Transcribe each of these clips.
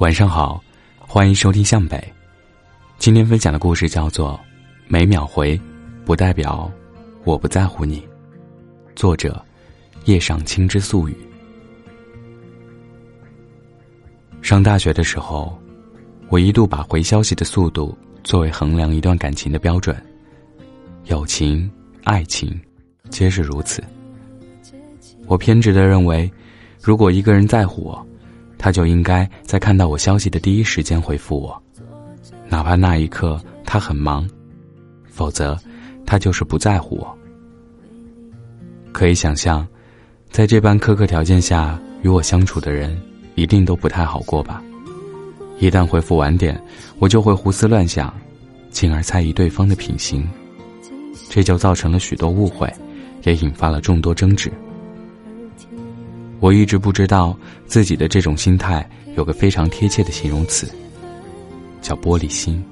晚上好，欢迎收听向北。今天分享的故事叫做《每秒回，不代表我不在乎你》。作者：叶上清之素语。上大学的时候，我一度把回消息的速度作为衡量一段感情的标准。友情、爱情，皆是如此。我偏执的认为，如果一个人在乎我，他就应该在看到我消息的第一时间回复我，哪怕那一刻他很忙，否则他就是不在乎我。可以想象，在这般苛刻条件下与我相处的人，一定都不太好过吧？一旦回复晚点，我就会胡思乱想，进而猜疑对方的品行，这就造成了许多误会，也引发了众多争执。我一直不知道自己的这种心态有个非常贴切的形容词，叫玻璃心。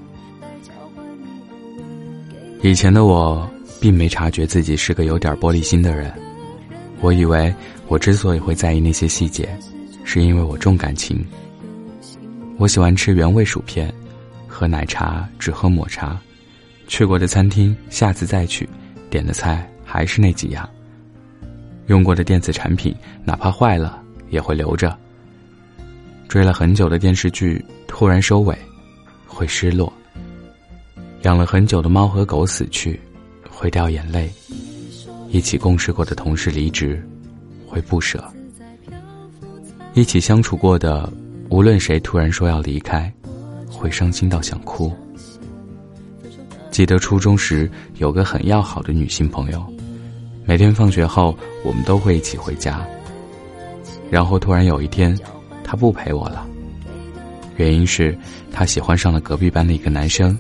以前的我并没察觉自己是个有点玻璃心的人，我以为我之所以会在意那些细节，是因为我重感情。我喜欢吃原味薯片，喝奶茶只喝抹茶，去过的餐厅下次再去，点的菜还是那几样。用过的电子产品，哪怕坏了也会留着。追了很久的电视剧突然收尾，会失落；养了很久的猫和狗死去，会掉眼泪；一起共事过的同事离职，会不舍；一起相处过的，无论谁突然说要离开，会伤心到想哭。记得初中时有个很要好的女性朋友。每天放学后，我们都会一起回家。然后突然有一天，他不陪我了。原因是，他喜欢上了隔壁班的一个男生，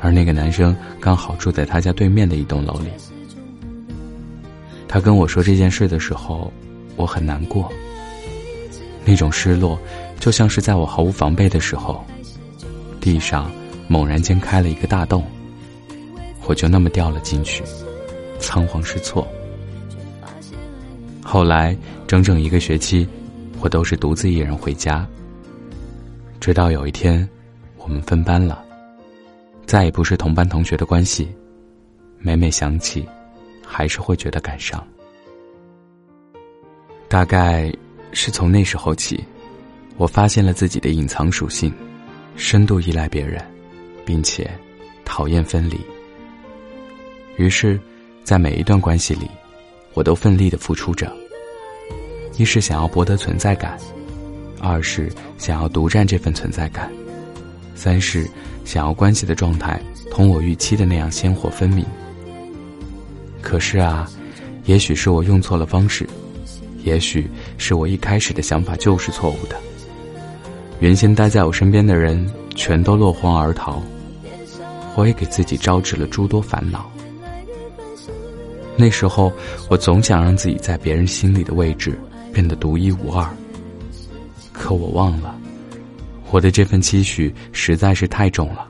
而那个男生刚好住在他家对面的一栋楼里。他跟我说这件事的时候，我很难过。那种失落，就像是在我毫无防备的时候，地上猛然间开了一个大洞，我就那么掉了进去。仓皇失措。后来整整一个学期，我都是独自一人回家。直到有一天，我们分班了，再也不是同班同学的关系。每每想起，还是会觉得感伤。大概是从那时候起，我发现了自己的隐藏属性，深度依赖别人，并且讨厌分离。于是。在每一段关系里，我都奋力的付出着。一是想要博得存在感，二是想要独占这份存在感，三是想要关系的状态同我预期的那样鲜活分明。可是啊，也许是我用错了方式，也许是我一开始的想法就是错误的。原先待在我身边的人全都落荒而逃，我也给自己招致了诸多烦恼。那时候，我总想让自己在别人心里的位置变得独一无二。可我忘了，我的这份期许实在是太重了，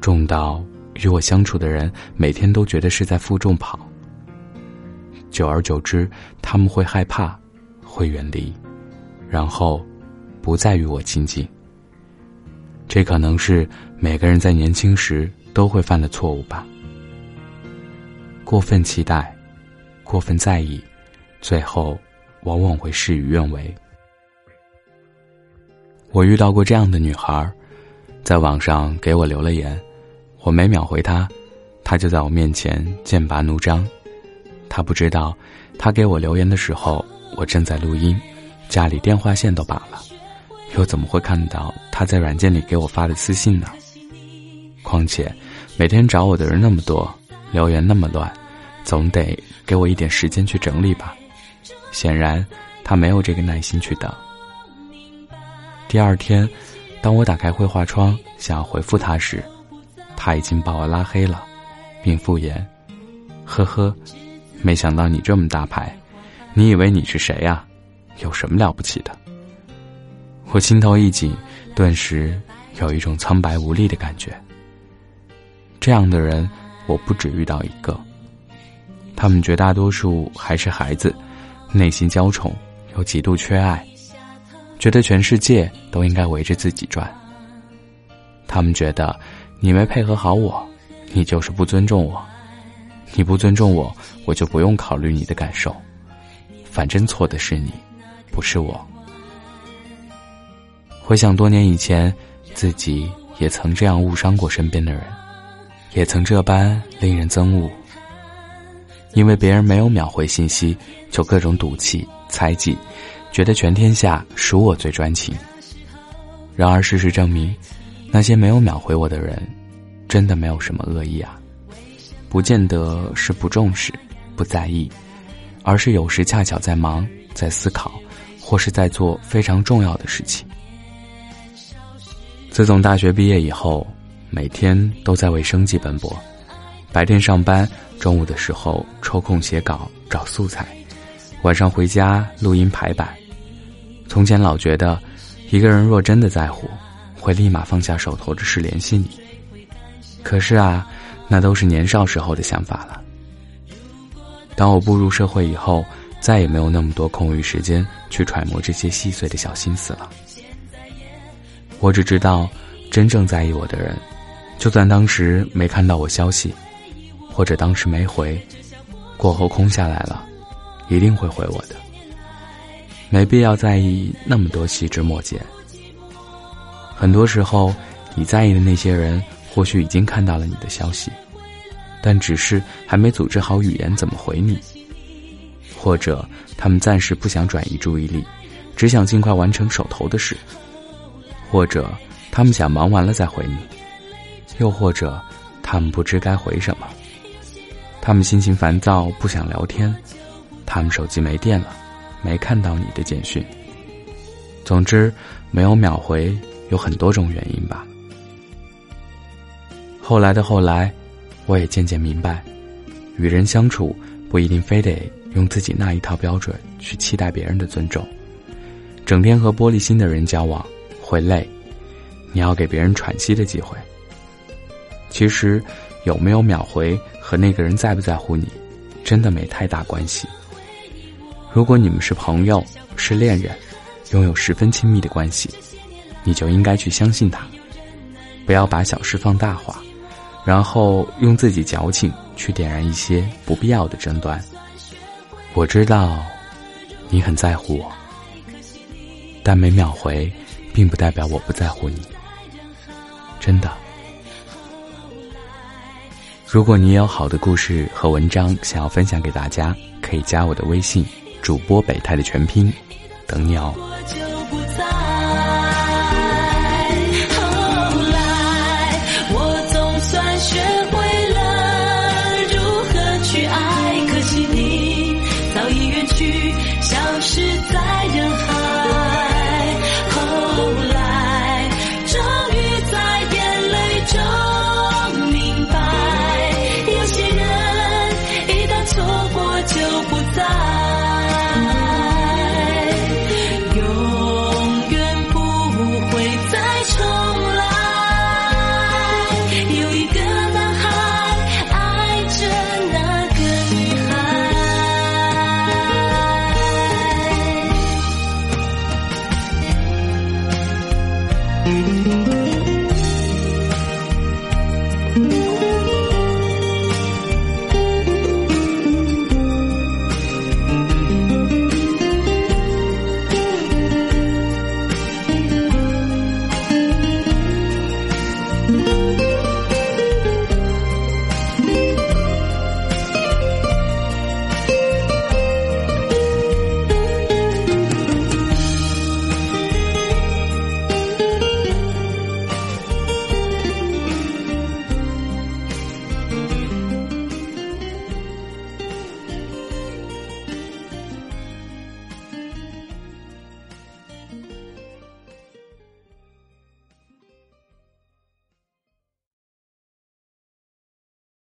重到与我相处的人每天都觉得是在负重跑。久而久之，他们会害怕，会远离，然后不再与我亲近。这可能是每个人在年轻时都会犯的错误吧。过分期待，过分在意，最后往往会事与愿违。我遇到过这样的女孩，在网上给我留了言，我每秒回她，她就在我面前剑拔弩张。她不知道，她给我留言的时候，我正在录音，家里电话线都拔了，又怎么会看到她在软件里给我发的私信呢？况且，每天找我的人那么多，留言那么乱。总得给我一点时间去整理吧。显然，他没有这个耐心去等。第二天，当我打开绘画窗想要回复他时，他已经把我拉黑了，并敷衍：“呵呵，没想到你这么大牌，你以为你是谁呀？有什么了不起的？”我心头一紧，顿时有一种苍白无力的感觉。这样的人，我不止遇到一个。他们绝大多数还是孩子，内心娇宠又极度缺爱，觉得全世界都应该围着自己转。他们觉得你没配合好我，你就是不尊重我，你不尊重我，我就不用考虑你的感受，反正错的是你，不是我。回想多年以前，自己也曾这样误伤过身边的人，也曾这般令人憎恶。因为别人没有秒回信息，就各种赌气、猜忌，觉得全天下属我最专情。然而事实证明，那些没有秒回我的人，真的没有什么恶意啊，不见得是不重视、不在意，而是有时恰巧在忙、在思考，或是在做非常重要的事情。自从大学毕业以后，每天都在为生计奔波，白天上班。中午的时候抽空写稿找素材，晚上回家录音排版。从前老觉得，一个人若真的在乎，会立马放下手头的事联系你。可是啊，那都是年少时候的想法了。当我步入社会以后，再也没有那么多空余时间去揣摩这些细碎的小心思了。我只知道，真正在意我的人，就算当时没看到我消息。或者当时没回，过后空下来了，一定会回我的。没必要在意那么多细枝末节。很多时候，你在意的那些人，或许已经看到了你的消息，但只是还没组织好语言怎么回你。或者他们暂时不想转移注意力，只想尽快完成手头的事。或者他们想忙完了再回你，又或者他们不知该回什么。他们心情烦躁，不想聊天；他们手机没电了，没看到你的简讯。总之，没有秒回有很多种原因吧。后来的后来，我也渐渐明白，与人相处不一定非得用自己那一套标准去期待别人的尊重。整天和玻璃心的人交往会累，你要给别人喘息的机会。其实。有没有秒回和那个人在不在乎你，真的没太大关系。如果你们是朋友，是恋人，拥有十分亲密的关系，你就应该去相信他，不要把小事放大化，然后用自己矫情去点燃一些不必要的争端。我知道，你很在乎我，但没秒回，并不代表我不在乎你。真的。如果你有好的故事和文章想要分享给大家，可以加我的微信，主播北太的全拼，等你哦。